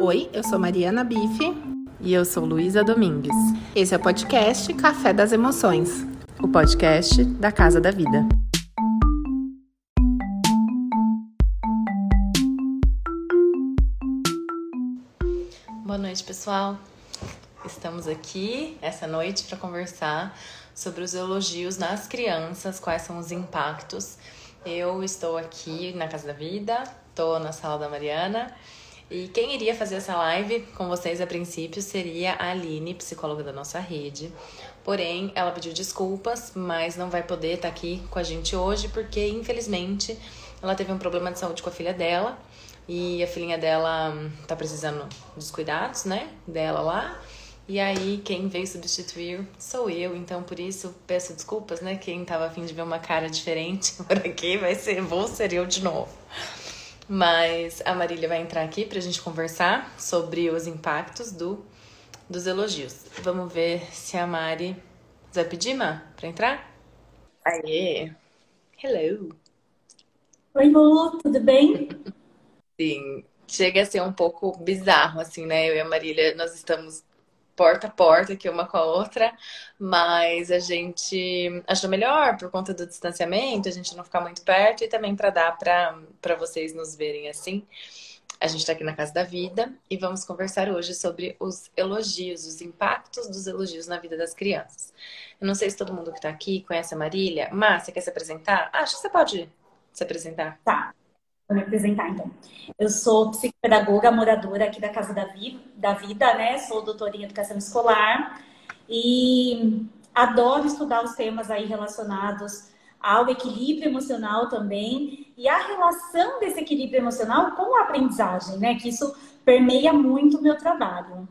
Oi, eu sou Mariana Bife. E eu sou Luísa Domingues. Esse é o podcast Café das Emoções o podcast da Casa da Vida. Boa noite, pessoal. Estamos aqui essa noite para conversar sobre os elogios nas crianças, quais são os impactos. Eu estou aqui na Casa da Vida, estou na sala da Mariana e quem iria fazer essa live com vocês a princípio seria a Aline, psicóloga da nossa rede. Porém, ela pediu desculpas, mas não vai poder estar aqui com a gente hoje porque, infelizmente, ela teve um problema de saúde com a filha dela e a filhinha dela hum, tá precisando dos cuidados, né, dela lá. E aí, quem veio substituir sou eu, então por isso peço desculpas, né? Quem tava afim de ver uma cara diferente por aqui vai ser, vou ser eu de novo. Mas a Marília vai entrar aqui para a gente conversar sobre os impactos do, dos elogios. Vamos ver se a Mari. Vai pedir, Ma, para entrar? Aê! Hello! Oi, Lu, tudo bem? Sim, chega a ser um pouco bizarro, assim, né? Eu e a Marília, nós estamos porta a porta aqui uma com a outra, mas a gente achou melhor por conta do distanciamento, a gente não ficar muito perto e também para dar para vocês nos verem assim. A gente está aqui na Casa da Vida e vamos conversar hoje sobre os elogios, os impactos dos elogios na vida das crianças. Eu não sei se todo mundo que está aqui conhece a Marília. Márcia, quer se apresentar? Acho que você pode se apresentar. Tá. Vou me apresentar, então. Eu sou psicopedagoga moradora aqui da Casa da, Vi, da Vida, né? Sou doutora em Educação Escolar e adoro estudar os temas aí relacionados ao equilíbrio emocional também e a relação desse equilíbrio emocional com a aprendizagem, né? Que isso permeia muito o meu trabalho.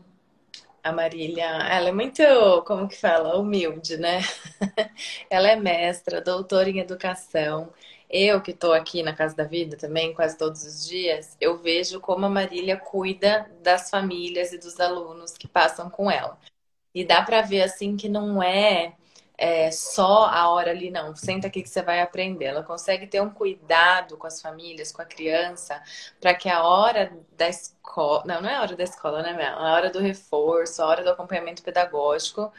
A Marília, ela é muito, como que fala, humilde, né? ela é mestra, doutora em educação eu que estou aqui na Casa da Vida também, quase todos os dias, eu vejo como a Marília cuida das famílias e dos alunos que passam com ela. E dá para ver assim que não é, é, só a hora ali, não. Senta aqui que você vai aprender. Ela consegue ter um cuidado com as famílias, com a criança, para que a hora da escola. Não, não é a hora da escola, né, Mel? A hora do reforço, a hora do acompanhamento pedagógico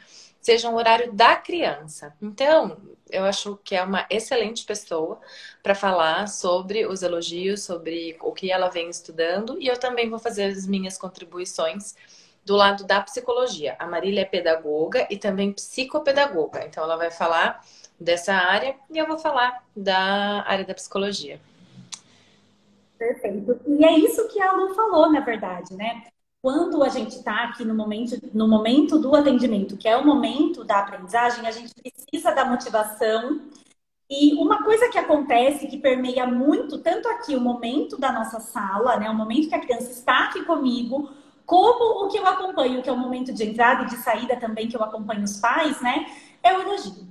seja um horário da criança. Então, eu acho que é uma excelente pessoa para falar sobre os elogios, sobre o que ela vem estudando, e eu também vou fazer as minhas contribuições do lado da psicologia. A Marília é pedagoga e também psicopedagoga, então ela vai falar dessa área e eu vou falar da área da psicologia. Perfeito. E é isso que a Lu falou, na verdade, né? Quando a gente está aqui no momento, no momento do atendimento, que é o momento da aprendizagem, a gente precisa da motivação. E uma coisa que acontece, que permeia muito, tanto aqui o momento da nossa sala, né, o momento que a criança está aqui comigo, como o que eu acompanho, que é o momento de entrada e de saída também, que eu acompanho os pais, né, é o elogio.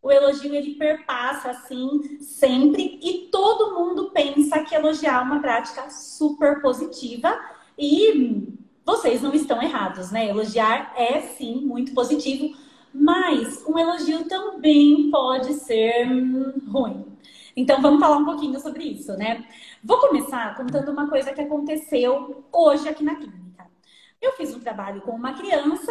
O elogio ele perpassa assim sempre e todo mundo pensa que elogiar é uma prática super positiva e vocês não estão errados, né? Elogiar é sim muito positivo, mas um elogio também pode ser hum, ruim. Então vamos falar um pouquinho sobre isso, né? Vou começar contando uma coisa que aconteceu hoje aqui na clínica. Eu fiz um trabalho com uma criança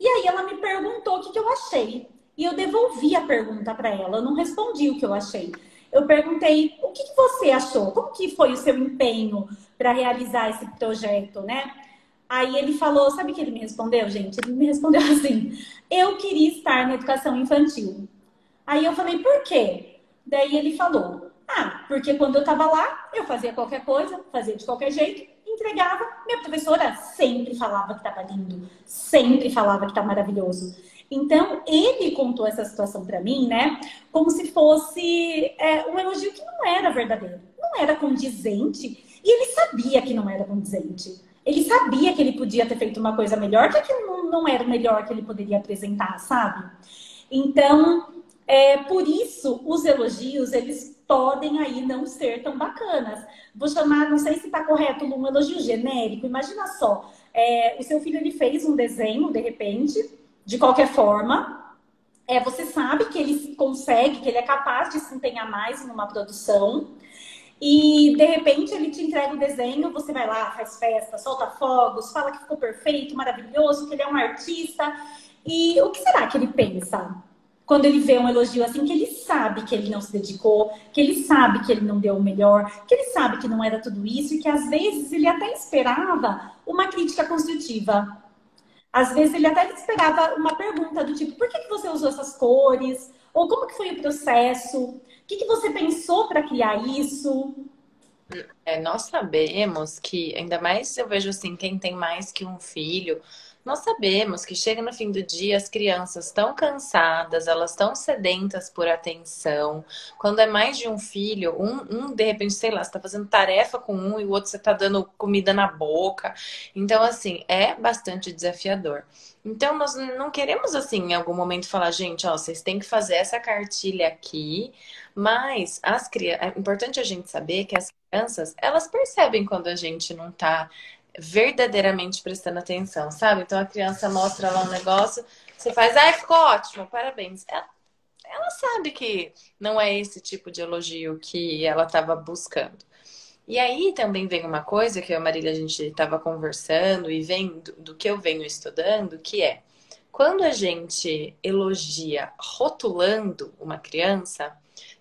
e aí ela me perguntou o que, eu achei. E eu devolvi a pergunta para ela, eu não respondi o que eu achei. Eu perguntei o que, que você achou, como que foi o seu empenho para realizar esse projeto, né? Aí ele falou, sabe o que ele me respondeu, gente? Ele me respondeu assim: eu queria estar na educação infantil. Aí eu falei, por quê? Daí ele falou: ah, porque quando eu estava lá, eu fazia qualquer coisa, fazia de qualquer jeito, entregava. Minha professora sempre falava que estava lindo, sempre falava que estava maravilhoso. Então, ele contou essa situação para mim, né? Como se fosse é, um elogio que não era verdadeiro, não era condizente. E ele sabia que não era condizente ele sabia que ele podia ter feito uma coisa melhor, que não era o melhor que ele poderia apresentar, sabe? Então, é, por isso, os elogios, eles podem aí não ser tão bacanas. Vou chamar, não sei se está correto, um elogio genérico. Imagina só, é, o seu filho ele fez um desenho, de repente, de qualquer forma, é, você sabe que ele consegue, que ele é capaz de se empenhar mais numa produção, E de repente ele te entrega o desenho, você vai lá, faz festa, solta fogos, fala que ficou perfeito, maravilhoso, que ele é um artista. E o que será que ele pensa? Quando ele vê um elogio assim, que ele sabe que ele não se dedicou, que ele sabe que ele não deu o melhor, que ele sabe que não era tudo isso e que às vezes ele até esperava uma crítica construtiva. Às vezes ele até esperava uma pergunta do tipo: por que, que você usou essas cores? Ou como que foi o processo? O que, que você pensou para criar isso? É, nós sabemos que, ainda mais eu vejo assim, quem tem mais que um filho, nós sabemos que chega no fim do dia as crianças estão cansadas, elas estão sedentas por atenção. Quando é mais de um filho, um, um de repente, sei lá, você está fazendo tarefa com um e o outro você está dando comida na boca. Então, assim, é bastante desafiador. Então, nós não queremos, assim, em algum momento falar, gente, ó, vocês têm que fazer essa cartilha aqui, mas as crianças, é importante a gente saber que as crianças, elas percebem quando a gente não está verdadeiramente prestando atenção, sabe? Então a criança mostra lá um negócio, você faz, ai, ficou ótimo, parabéns. Ela, ela sabe que não é esse tipo de elogio que ela estava buscando. E aí também vem uma coisa que eu e a Marília a gente estava conversando e vem do, do que eu venho estudando, que é quando a gente elogia rotulando uma criança,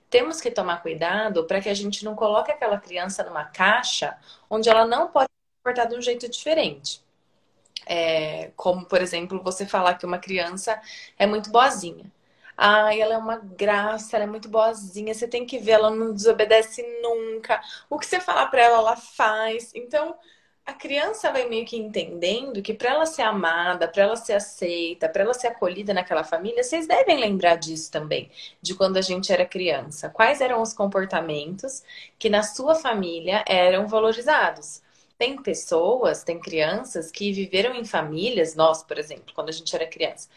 temos que tomar cuidado para que a gente não coloque aquela criança numa caixa onde ela não pode comportar de um jeito diferente. É, como, por exemplo, você falar que uma criança é muito boazinha. Ai, ela é uma graça, ela é muito boazinha, você tem que ver, ela não desobedece nunca. O que você falar para ela, ela faz. Então, a criança vai meio que entendendo que para ela ser amada, para ela ser aceita, para ela ser acolhida naquela família, vocês devem lembrar disso também, de quando a gente era criança. Quais eram os comportamentos que na sua família eram valorizados? Tem pessoas, tem crianças que viveram em famílias, nós, por exemplo, quando a gente era criança,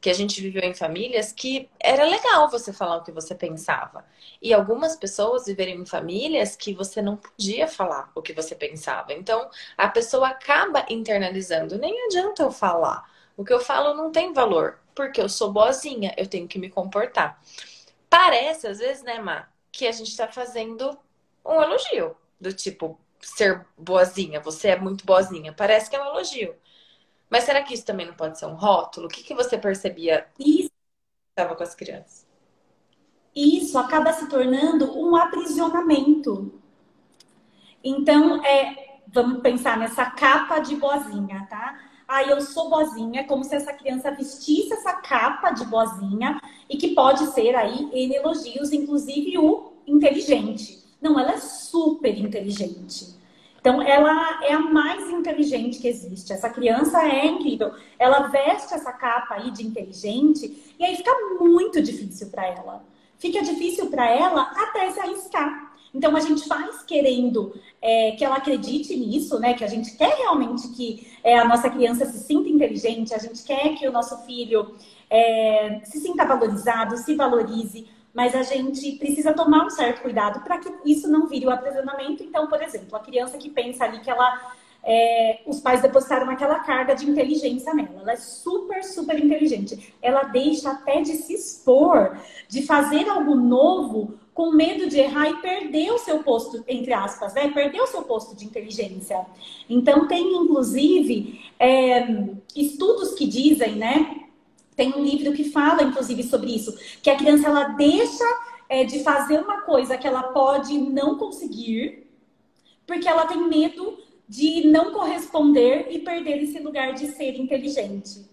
que a gente viveu em famílias que era legal você falar o que você pensava. E algumas pessoas viveram em famílias que você não podia falar o que você pensava. Então, a pessoa acaba internalizando. Nem adianta eu falar. O que eu falo não tem valor, porque eu sou boazinha, eu tenho que me comportar. Parece, às vezes, né, Má, que a gente está fazendo um elogio. Do tipo, ser boazinha, você é muito boazinha. Parece que é um elogio. Mas será que isso também não pode ser um rótulo? O que, que você percebia isso estava com as crianças? Isso acaba se tornando um aprisionamento. Então, é, vamos pensar nessa capa de boazinha, tá? Ah, eu sou boazinha, como se essa criança vestisse essa capa de boazinha e que pode ser aí em elogios, inclusive o inteligente. Não, ela é super inteligente. Então, ela é a mais inteligente que existe. Essa criança é incrível. Ela veste essa capa aí de inteligente e aí fica muito difícil para ela. Fica difícil para ela até se arriscar. Então, a gente faz querendo é, que ela acredite nisso, né? Que a gente quer realmente que é, a nossa criança se sinta inteligente, a gente quer que o nosso filho é, se sinta valorizado, se valorize mas a gente precisa tomar um certo cuidado para que isso não vire o aprisionamento. Então, por exemplo, a criança que pensa ali que ela. É, os pais depositaram aquela carga de inteligência nela. Ela é super, super inteligente. Ela deixa até de se expor, de fazer algo novo com medo de errar e perder o seu posto, entre aspas, né? Perder o seu posto de inteligência. Então, tem inclusive é, estudos que dizem, né? Tem um livro que fala, inclusive, sobre isso, que a criança ela deixa é, de fazer uma coisa que ela pode não conseguir, porque ela tem medo de não corresponder e perder esse lugar de ser inteligente.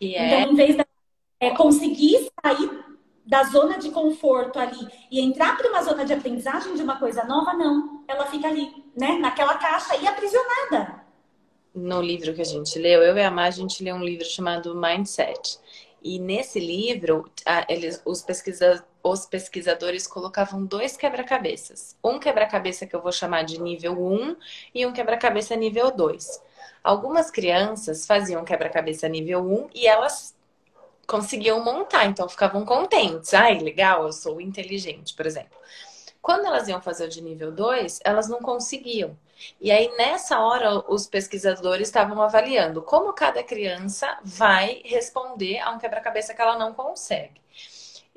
Yeah. É? Então, em vez de é, conseguir sair da zona de conforto ali e entrar para uma zona de aprendizagem de uma coisa nova, não. Ela fica ali, né, naquela caixa e aprisionada. No livro que a gente leu, eu e a Má, a gente leu um livro chamado Mindset. E nesse livro, eles, os, pesquisa, os pesquisadores colocavam dois quebra-cabeças. Um quebra-cabeça que eu vou chamar de nível 1 e um quebra-cabeça nível 2. Algumas crianças faziam quebra-cabeça nível 1 e elas conseguiam montar, então ficavam contentes. Ai, legal, eu sou inteligente, por exemplo. Quando elas iam fazer o de nível 2, elas não conseguiam. E aí, nessa hora, os pesquisadores estavam avaliando como cada criança vai responder a um quebra-cabeça que ela não consegue.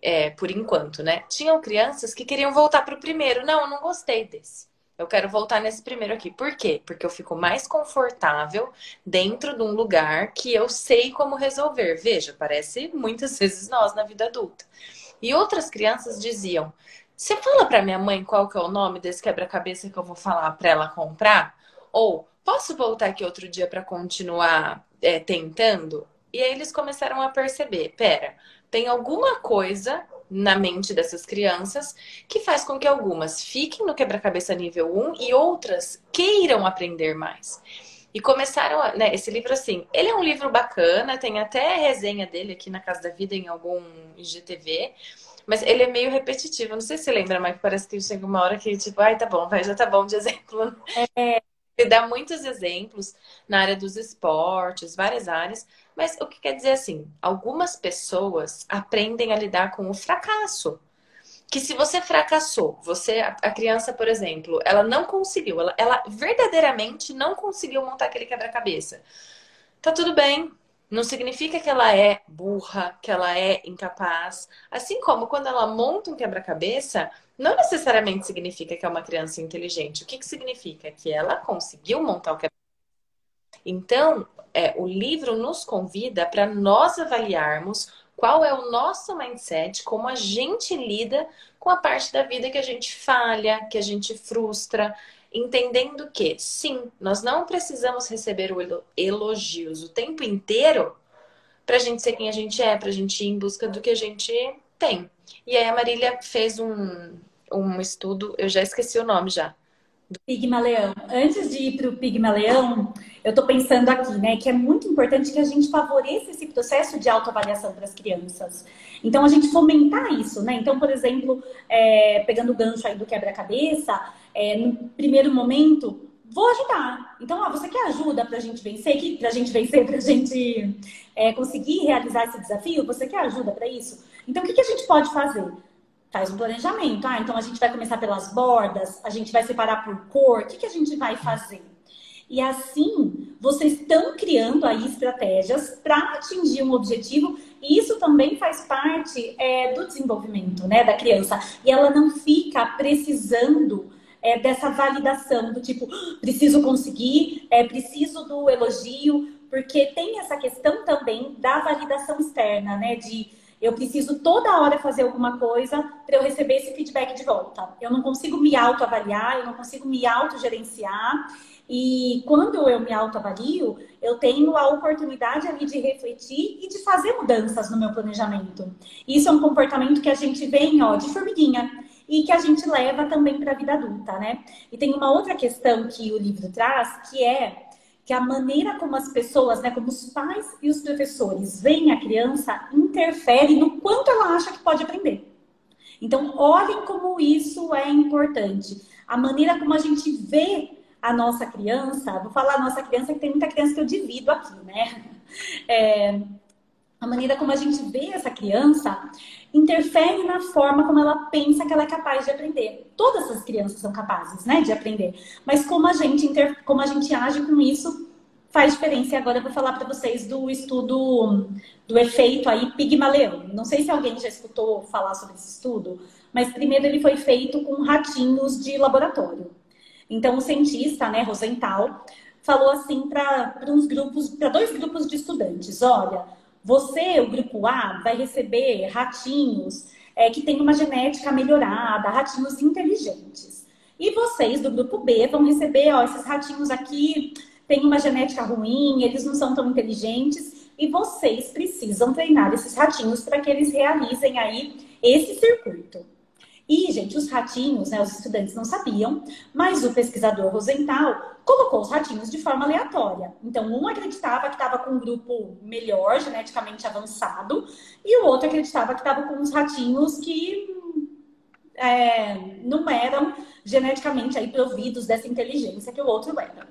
É, por enquanto, né? Tinham crianças que queriam voltar para o primeiro. Não, eu não gostei desse. Eu quero voltar nesse primeiro aqui. Por quê? Porque eu fico mais confortável dentro de um lugar que eu sei como resolver. Veja, parece muitas vezes nós na vida adulta. E outras crianças diziam: Você fala para minha mãe qual que é o nome desse quebra-cabeça que eu vou falar para ela comprar? Ou posso voltar aqui outro dia para continuar é, tentando? E aí eles começaram a perceber: pera, tem alguma coisa na mente dessas crianças que faz com que algumas fiquem no quebra-cabeça nível 1 e outras queiram aprender mais. E começaram, a, né, esse livro assim, ele é um livro bacana, tem até resenha dele aqui na Casa da Vida em algum IGTV, mas ele é meio repetitivo. Não sei se você lembra, mas parece que chega uma hora que, tipo, ai, tá bom, vai, já tá bom de exemplo. É. Ele dá muitos exemplos na área dos esportes, várias áreas, mas o que quer dizer assim? Algumas pessoas aprendem a lidar com o fracasso. Que se você fracassou, você, a criança, por exemplo, ela não conseguiu, ela, ela verdadeiramente não conseguiu montar aquele quebra-cabeça. Tá tudo bem, não significa que ela é burra, que ela é incapaz. Assim como quando ela monta um quebra-cabeça, não necessariamente significa que é uma criança inteligente. O que, que significa? Que ela conseguiu montar o quebra-cabeça. Então, é, o livro nos convida para nós avaliarmos qual é o nosso mindset, como a gente lida com a parte da vida que a gente falha, que a gente frustra, entendendo que, sim, nós não precisamos receber elogios o tempo inteiro para a gente ser quem a gente é, para a gente ir em busca do que a gente tem. E aí a Marília fez um, um estudo, eu já esqueci o nome já, Pigmaleão. Antes de ir para o Pigmaleão, eu estou pensando aqui, né, que é muito importante que a gente favoreça esse processo de autoavaliação para as crianças. Então, a gente fomentar isso, né? Então, por exemplo, é, pegando o gancho aí do quebra-cabeça, é, no primeiro momento, vou ajudar. Então, ó, você quer ajuda para a gente vencer, para a gente vencer, para a gente é, conseguir realizar esse desafio? Você quer ajuda para isso? Então, o que, que a gente pode fazer? faz um planejamento. Ah, então a gente vai começar pelas bordas, a gente vai separar por cor, o que, que a gente vai fazer? E assim, vocês estão criando aí estratégias para atingir um objetivo, e isso também faz parte é, do desenvolvimento né, da criança. E ela não fica precisando é, dessa validação, do tipo, preciso conseguir, é, preciso do elogio, porque tem essa questão também da validação externa, né? De eu preciso toda hora fazer alguma coisa para eu receber esse feedback de volta. Eu não consigo me autoavaliar, eu não consigo me autogerenciar. E quando eu me autoavalio, eu tenho a oportunidade ali de refletir e de fazer mudanças no meu planejamento. Isso é um comportamento que a gente vem, ó, de formiguinha e que a gente leva também para a vida adulta, né? E tem uma outra questão que o livro traz, que é que a maneira como as pessoas, né, como os pais e os professores veem a criança interfere no quanto ela acha que pode aprender. Então, olhem como isso é importante. A maneira como a gente vê a nossa criança, vou falar a nossa criança, que tem muita criança que eu divido aqui, né? É, a maneira como a gente vê essa criança interfere na forma como ela pensa que ela é capaz de aprender. Todas as crianças são capazes, né, de aprender. Mas como a gente inter... como a gente age com isso faz diferença. E agora eu vou falar para vocês do estudo do efeito aí Pigmaleão. Não sei se alguém já escutou falar sobre esse estudo, mas primeiro ele foi feito com ratinhos de laboratório. Então o cientista, né, Rosenthal, falou assim para uns grupos, para dois grupos de estudantes, olha, você, o grupo A, vai receber ratinhos é, que têm uma genética melhorada, ratinhos inteligentes. E vocês, do grupo B, vão receber, ó, esses ratinhos aqui têm uma genética ruim, eles não são tão inteligentes, e vocês precisam treinar esses ratinhos para que eles realizem aí esse circuito. E, gente, os ratinhos, né, os estudantes não sabiam, mas o pesquisador Rosenthal colocou os ratinhos de forma aleatória. Então, um acreditava que estava com um grupo melhor, geneticamente avançado, e o outro acreditava que estava com uns ratinhos que é, não eram geneticamente aí providos dessa inteligência que o outro era.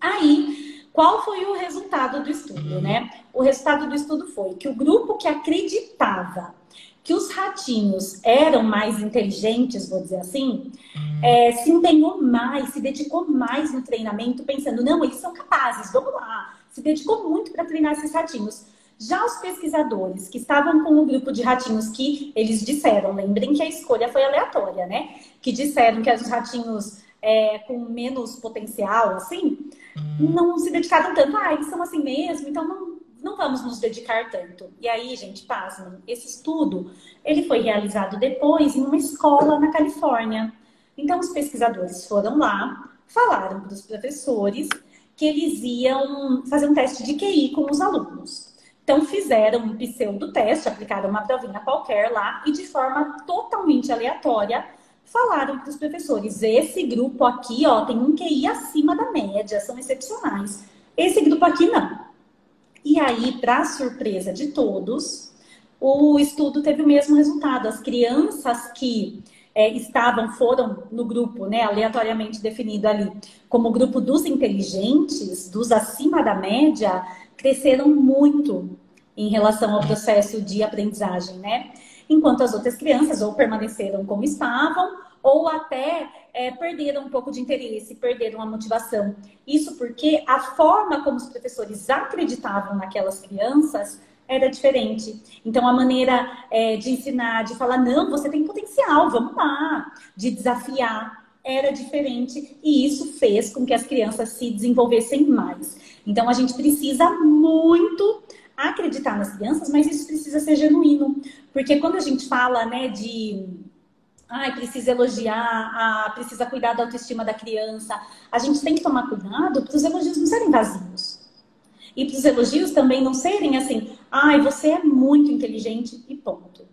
Aí, qual foi o resultado do estudo, né? O resultado do estudo foi que o grupo que acreditava que os ratinhos eram mais inteligentes, vou dizer assim, hum. é, se empenhou mais, se dedicou mais no treinamento, pensando, não, eles são capazes, vamos lá. Se dedicou muito para treinar esses ratinhos. Já os pesquisadores que estavam com o grupo de ratinhos que eles disseram, lembrem que a escolha foi aleatória, né? Que disseram que os ratinhos é, com menos potencial, assim, uhum. não se dedicaram tanto. Ah, eles são assim mesmo, então não, não vamos nos dedicar tanto. E aí, gente, pasmem, esse estudo, ele foi realizado depois em uma escola na Califórnia. Então, os pesquisadores foram lá, falaram para os professores que eles iam fazer um teste de QI com os alunos. Então, fizeram um pseudo-teste, aplicaram uma provinha qualquer lá e, de forma totalmente aleatória, falaram para os professores: esse grupo aqui ó, tem um QI acima da média, são excepcionais. Esse grupo aqui não. E aí, para surpresa de todos, o estudo teve o mesmo resultado. As crianças que é, estavam, foram no grupo, né, aleatoriamente definido ali, como grupo dos inteligentes, dos acima da média, cresceram muito em relação ao processo de aprendizagem, né? Enquanto as outras crianças ou permaneceram como estavam, ou até é, perderam um pouco de interesse, perderam a motivação. Isso porque a forma como os professores acreditavam naquelas crianças era diferente. Então, a maneira é, de ensinar, de falar, não, você tem potencial, vamos lá, de desafiar, era diferente. E isso fez com que as crianças se desenvolvessem mais. Então, a gente precisa muito acreditar nas crianças, mas isso precisa ser genuíno. Porque quando a gente fala, né, de ai, precisa elogiar, ah, precisa cuidar da autoestima da criança. A gente tem que tomar cuidado para os elogios não serem vazios. E para os elogios também não serem assim, ai, você é muito inteligente e ponto.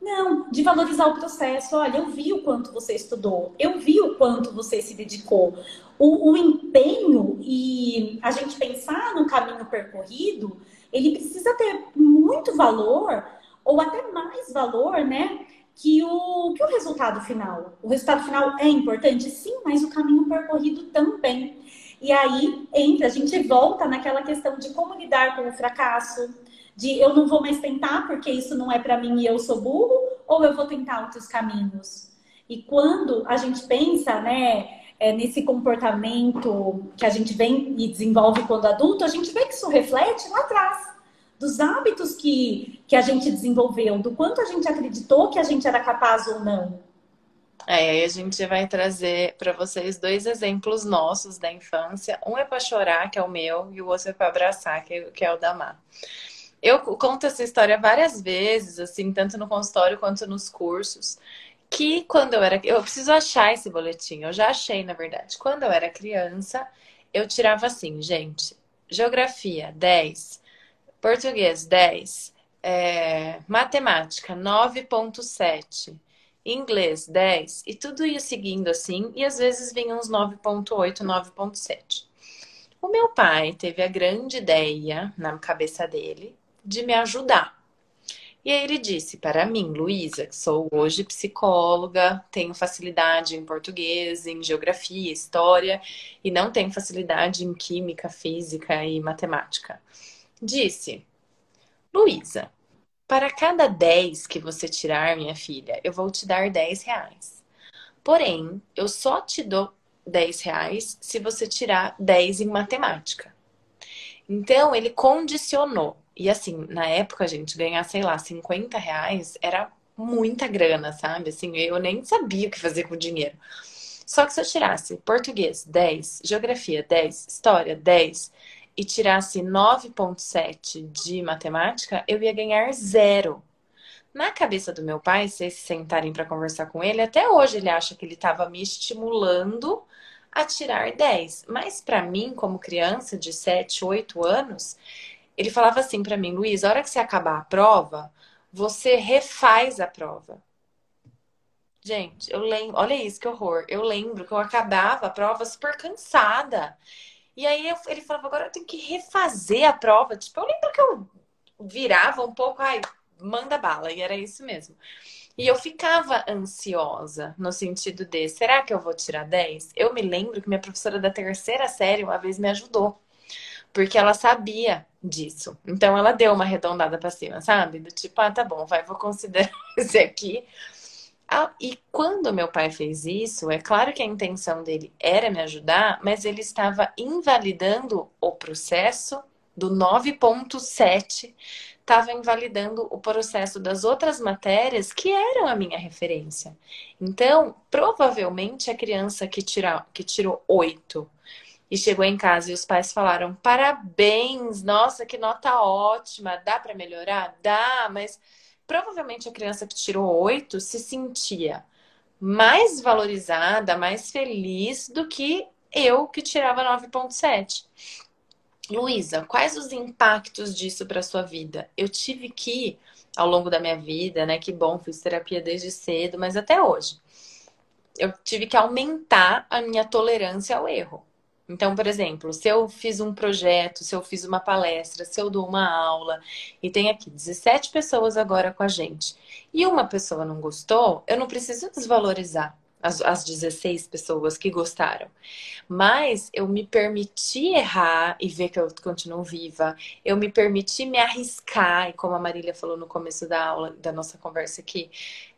Não, de valorizar o processo. Olha, eu vi o quanto você estudou, eu vi o quanto você se dedicou. O, o empenho e a gente pensar no caminho percorrido, ele precisa ter muito valor, ou até mais valor, né? Que o, que o resultado final. O resultado final é importante, sim, mas o caminho percorrido também. E aí entra, a gente volta naquela questão de como lidar com o fracasso, de eu não vou mais tentar porque isso não é para mim e eu sou burro, ou eu vou tentar outros caminhos. E quando a gente pensa, né, é, nesse comportamento que a gente vem e desenvolve quando adulto, a gente vê que isso reflete lá atrás dos hábitos que, que a gente desenvolveu, do quanto a gente acreditou que a gente era capaz ou não. É, a gente vai trazer para vocês dois exemplos nossos da infância. Um é para chorar, que é o meu, e o outro é para abraçar, que é, que é o da Má. Eu conto essa história várias vezes, assim, tanto no consultório quanto nos cursos, que quando eu era. Eu preciso achar esse boletim, eu já achei, na verdade. Quando eu era criança, eu tirava assim, gente, geografia 10, português 10, é, matemática 9,7 inglês 10, e tudo ia seguindo assim, e às vezes vinha uns 9.8, 9.7. O meu pai teve a grande ideia na cabeça dele de me ajudar. E aí ele disse para mim, Luísa, que sou hoje psicóloga, tenho facilidade em português, em geografia, história e não tenho facilidade em química, física e matemática. Disse, Luísa, para cada 10 que você tirar, minha filha, eu vou te dar 10 reais. Porém, eu só te dou 10 reais se você tirar 10 em matemática. Então, ele condicionou. E assim, na época, a gente ganhar, sei lá, 50 reais era muita grana, sabe? Assim, eu nem sabia o que fazer com o dinheiro. Só que se eu tirasse português 10, geografia 10, história 10, e tirasse 9,7 de matemática, eu ia ganhar zero. Na cabeça do meu pai, se vocês sentarem para conversar com ele, até hoje ele acha que ele estava me estimulando a tirar 10. Mas para mim, como criança de 7, 8 anos, ele falava assim para mim, Luiz, a hora que você acabar a prova, você refaz a prova. Gente, eu lembro, olha isso que horror. Eu lembro que eu acabava a prova super cansada. E aí eu, ele falava, agora eu tenho que refazer a prova. Tipo, eu lembro que eu virava um pouco, ai, manda bala, e era isso mesmo. E eu ficava ansiosa no sentido de, será que eu vou tirar 10? Eu me lembro que minha professora da terceira série uma vez me ajudou, porque ela sabia disso. Então ela deu uma arredondada para cima, sabe? Do tipo, ah, tá bom, vai, vou considerar esse aqui. Ah, e quando meu pai fez isso, é claro que a intenção dele era me ajudar, mas ele estava invalidando o processo do 9.7 estava invalidando o processo das outras matérias que eram a minha referência. Então, provavelmente a criança que, tira, que tirou oito e chegou em casa e os pais falaram: parabéns, nossa, que nota ótima, dá para melhorar? Dá, mas provavelmente a criança que tirou oito se sentia mais valorizada, mais feliz do que eu que tirava 9,7. Luísa, quais os impactos disso para sua vida? Eu tive que, ao longo da minha vida, né? Que bom, fiz terapia desde cedo, mas até hoje. Eu tive que aumentar a minha tolerância ao erro. Então, por exemplo, se eu fiz um projeto, se eu fiz uma palestra, se eu dou uma aula e tem aqui 17 pessoas agora com a gente e uma pessoa não gostou, eu não preciso desvalorizar as, as 16 pessoas que gostaram. Mas eu me permiti errar e ver que eu continuo viva. Eu me permiti me arriscar, e como a Marília falou no começo da aula, da nossa conversa aqui,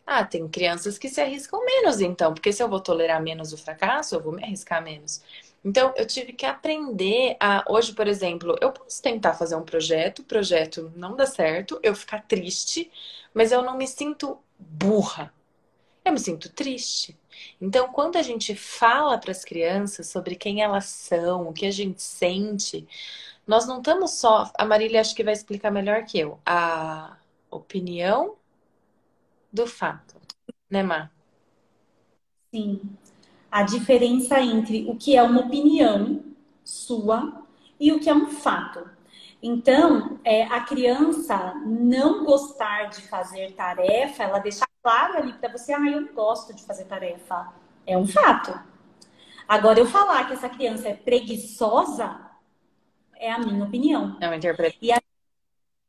ah, tem crianças que se arriscam menos, então, porque se eu vou tolerar menos o fracasso, eu vou me arriscar menos. Então, eu tive que aprender a. Hoje, por exemplo, eu posso tentar fazer um projeto, o projeto não dá certo, eu ficar triste, mas eu não me sinto burra. Eu me sinto triste. Então, quando a gente fala para as crianças sobre quem elas são, o que a gente sente, nós não estamos só. A Marília acho que vai explicar melhor que eu. A opinião do fato, né, Mar? Sim. A diferença entre o que é uma opinião sua e o que é um fato. Então, é, a criança não gostar de fazer tarefa, ela deixa claro ali para você, ah, eu não gosto de fazer tarefa. É um fato. Agora, eu falar que essa criança é preguiçosa é a minha opinião. É uma interpretação. E a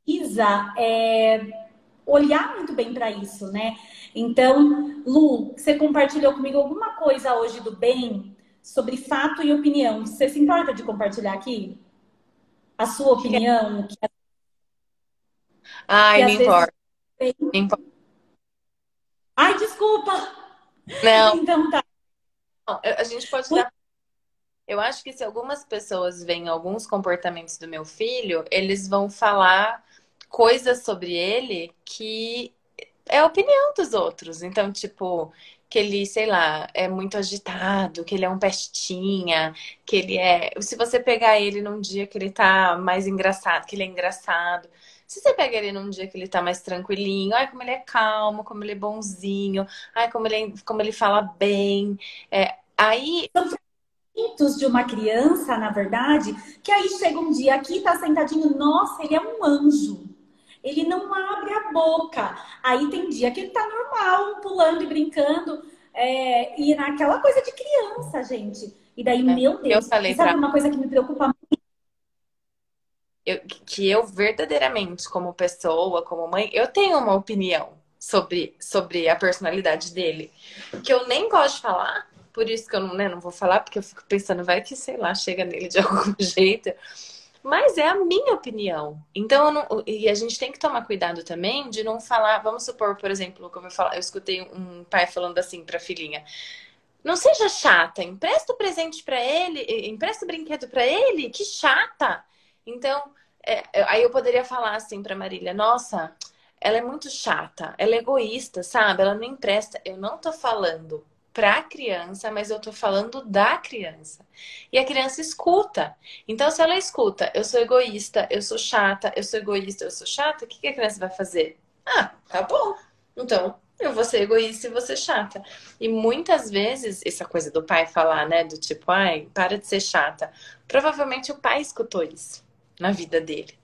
precisa é, olhar muito bem para isso, né? Então, Lu, você compartilhou comigo alguma coisa hoje do bem sobre fato e opinião. Você se importa de compartilhar aqui? A sua opinião? Que... Ai, que importa. Vezes... importa. Ai, desculpa. Não. Então tá. Não, a gente pode dar. Eu acho que se algumas pessoas veem alguns comportamentos do meu filho, eles vão falar coisas sobre ele que é a opinião dos outros. Então, tipo, que ele, sei lá, é muito agitado, que ele é um pestinha, que ele é. Se você pegar ele num dia que ele tá mais engraçado, que ele é engraçado. Se você pega ele num dia que ele tá mais tranquilinho, ai, como ele é calmo, como ele é bonzinho, ai, como ele, é, como ele fala bem. É, aí. De uma criança, na verdade, que aí chega um dia aqui, tá sentadinho, nossa, ele é um anjo. Ele não abre a boca. Aí tem dia que ele tá normal, pulando e brincando. É, e naquela coisa de criança, gente. E daí, é, meu Deus, sabe pra... uma coisa que me preocupa muito? eu, que eu verdadeiramente, como pessoa, como mãe, eu tenho uma opinião sobre, sobre a personalidade dele, que eu nem gosto de falar, por isso que eu não, né, não vou falar, porque eu fico pensando, vai que, sei lá, chega nele de algum jeito. Mas é a minha opinião. Então, não, e a gente tem que tomar cuidado também de não falar. Vamos supor, por exemplo, como eu falar, eu escutei um pai falando assim para a filhinha: não seja chata, empresta o presente para ele, empresta o brinquedo para ele, que chata. Então, é, aí eu poderia falar assim para Marília: Nossa, ela é muito chata, ela é egoísta, sabe? Ela não empresta. Eu não tô falando pra criança, mas eu tô falando da criança. E a criança escuta. Então, se ela escuta, eu sou egoísta, eu sou chata, eu sou egoísta, eu sou chata, o que, que a criança vai fazer? Ah, tá bom. Então, eu vou ser egoísta e você chata. E muitas vezes, essa coisa do pai falar, né, do tipo, ai, para de ser chata. Provavelmente o pai escutou isso na vida dele.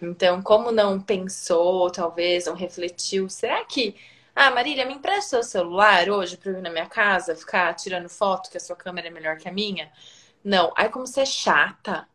Então, como não pensou, talvez, não refletiu, será que. Ah, Marília, me empresta seu celular hoje para eu ir na minha casa ficar tirando foto que a sua câmera é melhor que a minha? Não. Ai, como você é chata.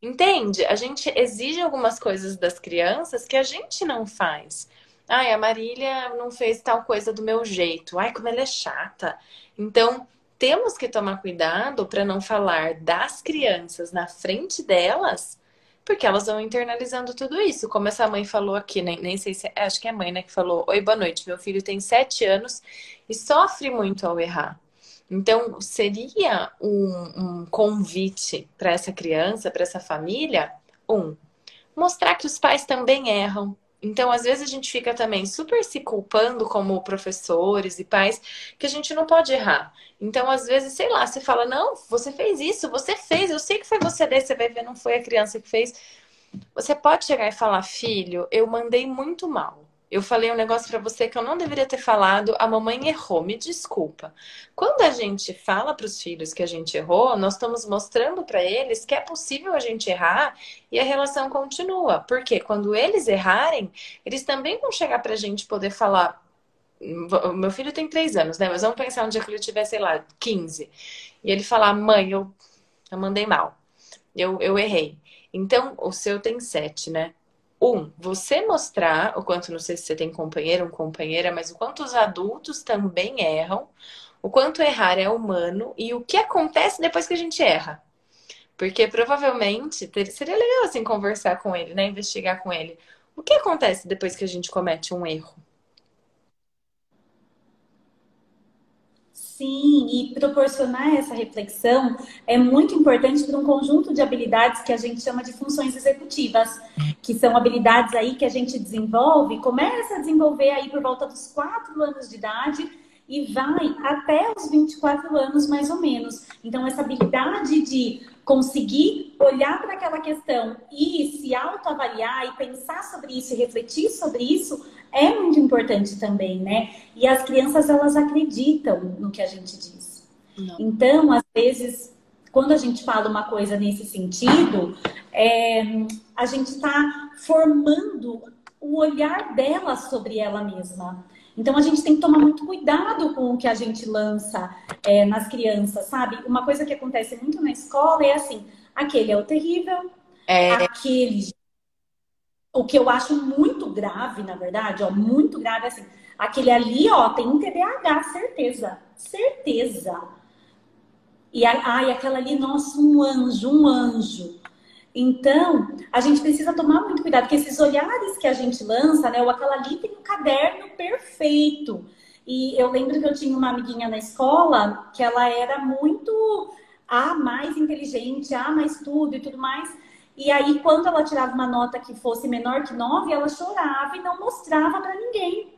Entende? A gente exige algumas coisas das crianças que a gente não faz. Ai, a Marília não fez tal coisa do meu jeito. Ai, como ela é chata. Então, temos que tomar cuidado para não falar das crianças na frente delas porque elas vão internalizando tudo isso. Como essa mãe falou aqui, nem, nem sei se. É, acho que é a mãe, né, que falou: Oi, boa noite. Meu filho tem sete anos e sofre muito ao errar. Então, seria um, um convite para essa criança, para essa família: um, mostrar que os pais também erram. Então, às vezes a gente fica também super se culpando como professores e pais que a gente não pode errar. Então, às vezes, sei lá, você fala: "Não, você fez isso, você fez, eu sei que foi você daí você vai ver não foi a criança que fez". Você pode chegar e falar: "Filho, eu mandei muito mal. Eu falei um negócio para você que eu não deveria ter falado, a mamãe errou, me desculpa. Quando a gente fala para os filhos que a gente errou, nós estamos mostrando para eles que é possível a gente errar e a relação continua. Porque quando eles errarem, eles também vão chegar para a gente poder falar. Meu filho tem três anos, né? Mas vamos pensar um dia que ele tiver, sei lá, 15. E ele falar, mãe, eu, eu mandei mal. Eu, eu errei. Então, o seu tem sete, né? Um, você mostrar o quanto, não sei se você tem companheiro ou companheira, mas o quanto os adultos também erram, o quanto errar é humano e o que acontece depois que a gente erra. Porque provavelmente seria legal assim conversar com ele, né? Investigar com ele. O que acontece depois que a gente comete um erro? Sim, e proporcionar essa reflexão é muito importante para um conjunto de habilidades que a gente chama de funções executivas, que são habilidades aí que a gente desenvolve, começa a desenvolver aí por volta dos 4 anos de idade e vai até os 24 anos mais ou menos. Então, essa habilidade de conseguir olhar para aquela questão e se autoavaliar e pensar sobre isso e refletir sobre isso é muito importante também, né? E as crianças, elas acreditam no que a gente diz. Não. Então, às vezes, quando a gente fala uma coisa nesse sentido, é, a gente está formando o olhar dela sobre ela mesma. Então a gente tem que tomar muito cuidado com o que a gente lança é, nas crianças, sabe? Uma coisa que acontece muito na escola é assim: aquele é o terrível, é... aquele. O que eu acho muito grave, na verdade, ó, muito grave, assim, aquele ali, ó, tem um TDAH, certeza, certeza. E ai, aquela ali, nossa, um anjo, um anjo. Então, a gente precisa tomar muito cuidado, porque esses olhares que a gente lança, né? Ou aquela ali tem um caderno perfeito. E eu lembro que eu tinha uma amiguinha na escola que ela era muito a mais inteligente, a mais tudo e tudo mais. E aí, quando ela tirava uma nota que fosse menor que 9, ela chorava e não mostrava para ninguém.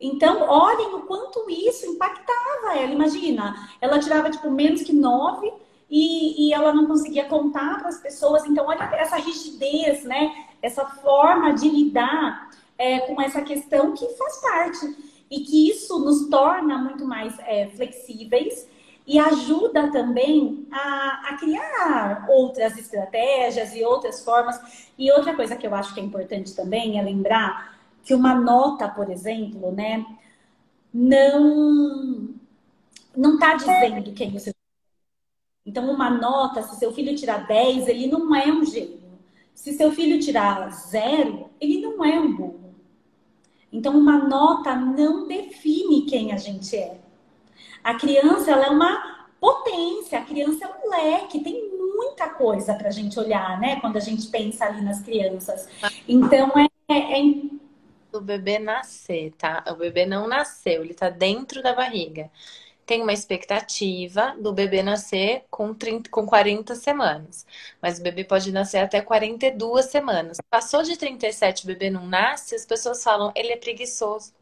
Então, olhem o quanto isso impactava ela. Imagina, ela tirava tipo menos que 9 e, e ela não conseguia contar para as pessoas. Então, olha essa rigidez, né? Essa forma de lidar é, com essa questão que faz parte. E que isso nos torna muito mais é, flexíveis e ajuda também a, a, criar outras estratégias e outras formas. E outra coisa que eu acho que é importante também é lembrar que uma nota, por exemplo, né, não não está dizendo quem você então, uma nota, se seu filho tirar 10, ele não é um gênio. Se seu filho tirar zero, ele não é um burro. Então, uma nota não define quem a gente é. A criança, ela é uma potência, a criança é um leque, tem muita coisa para a gente olhar, né? Quando a gente pensa ali nas crianças. Então, é, é, é... O bebê nascer, tá? O bebê não nasceu, ele tá dentro da barriga tem uma expectativa do bebê nascer com, 30, com 40 semanas. Mas o bebê pode nascer até 42 semanas. Passou de 37, o bebê não nasce, as pessoas falam, ele é preguiçoso.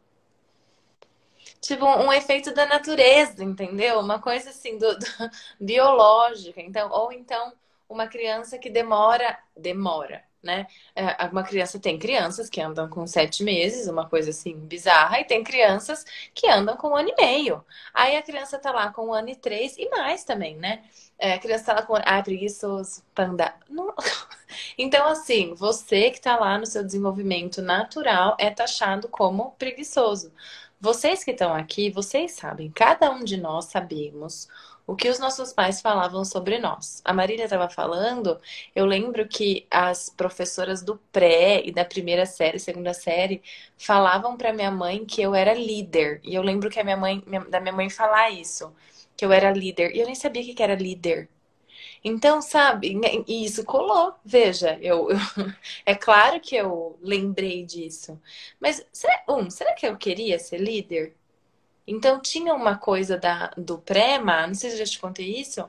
Tipo, um, efeito da natureza, entendeu? Uma coisa assim, do, do, biológica. Então, ou então, uma criança que demora, demora, né? É, uma criança tem crianças que andam com sete meses, uma coisa assim bizarra, e tem crianças que andam com um ano e meio. Aí a criança tá lá com um ano e três e mais também, né? É, a criança tá lá com. Ah, preguiçoso pra andar. Não... Então, assim, você que tá lá no seu desenvolvimento natural é taxado como preguiçoso. Vocês que estão aqui, vocês sabem, cada um de nós sabemos o que os nossos pais falavam sobre nós. A Marília estava falando, eu lembro que as professoras do pré e da primeira série, segunda série, falavam para minha mãe que eu era líder. E eu lembro que a minha mãe, da minha mãe falar isso, que eu era líder. E eu nem sabia o que era líder. Então, sabe, e isso colou. Veja, eu, eu, é claro que eu lembrei disso. Mas, será, um, será que eu queria ser líder? Então tinha uma coisa da, do pré-ma, não sei se eu já te contei isso,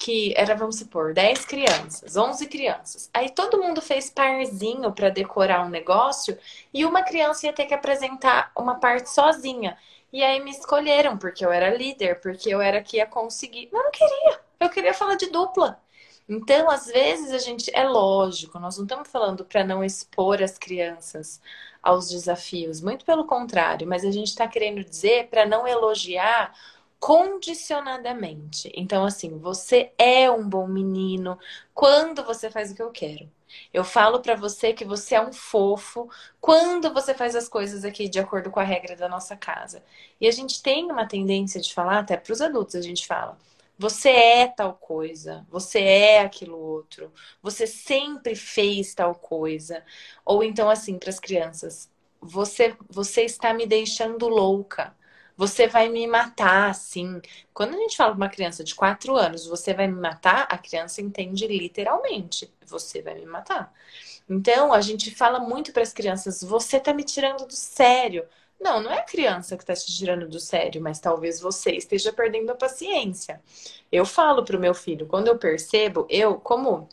que era, vamos supor, 10 crianças, 11 crianças. Aí todo mundo fez parzinho para decorar um negócio e uma criança ia ter que apresentar uma parte sozinha. E aí me escolheram porque eu era líder, porque eu era que ia conseguir. Eu não queria. Eu queria falar de dupla. Então, às vezes a gente é lógico, nós não estamos falando para não expor as crianças aos desafios, muito pelo contrário, mas a gente está querendo dizer para não elogiar condicionadamente. Então, assim, você é um bom menino quando você faz o que eu quero. Eu falo para você que você é um fofo quando você faz as coisas aqui de acordo com a regra da nossa casa. E a gente tem uma tendência de falar, até para os adultos a gente fala, você é tal coisa, você é aquilo outro, você sempre fez tal coisa. Ou então, assim, para as crianças, você, você está me deixando louca. Você vai me matar, assim. Quando a gente fala para uma criança de 4 anos, você vai me matar, a criança entende literalmente. Você vai me matar. Então, a gente fala muito para as crianças: você está me tirando do sério. Não, não é a criança que está te tirando do sério, mas talvez você esteja perdendo a paciência. Eu falo para o meu filho, quando eu percebo, eu, como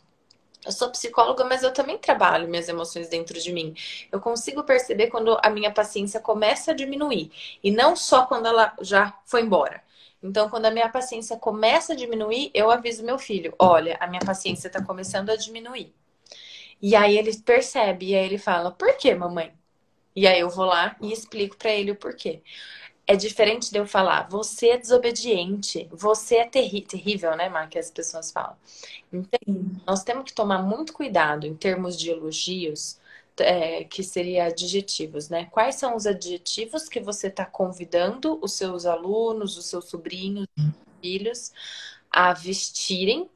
eu sou psicóloga, mas eu também trabalho minhas emoções dentro de mim. Eu consigo perceber quando a minha paciência começa a diminuir. E não só quando ela já foi embora. Então, quando a minha paciência começa a diminuir, eu aviso meu filho: olha, a minha paciência está começando a diminuir. E aí ele percebe, e aí ele fala: por que, mamãe? E aí eu vou lá e explico para ele o porquê. É diferente de eu falar, você é desobediente, você é terri terrível, né, Mar, que as pessoas falam. Então, nós temos que tomar muito cuidado em termos de elogios, é, que seria adjetivos, né? Quais são os adjetivos que você está convidando os seus alunos, os seus sobrinhos, filhos a vestirem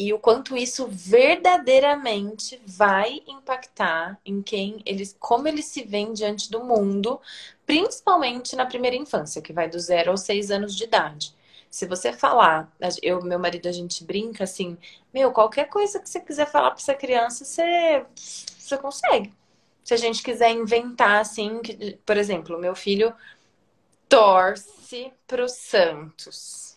e o quanto isso verdadeiramente vai impactar em quem eles, como eles se veem diante do mundo, principalmente na primeira infância, que vai do zero aos seis anos de idade. Se você falar, eu, meu marido, a gente brinca assim, meu, qualquer coisa que você quiser falar para essa criança, você, você consegue. Se a gente quiser inventar assim, que, por exemplo, meu filho torce pro Santos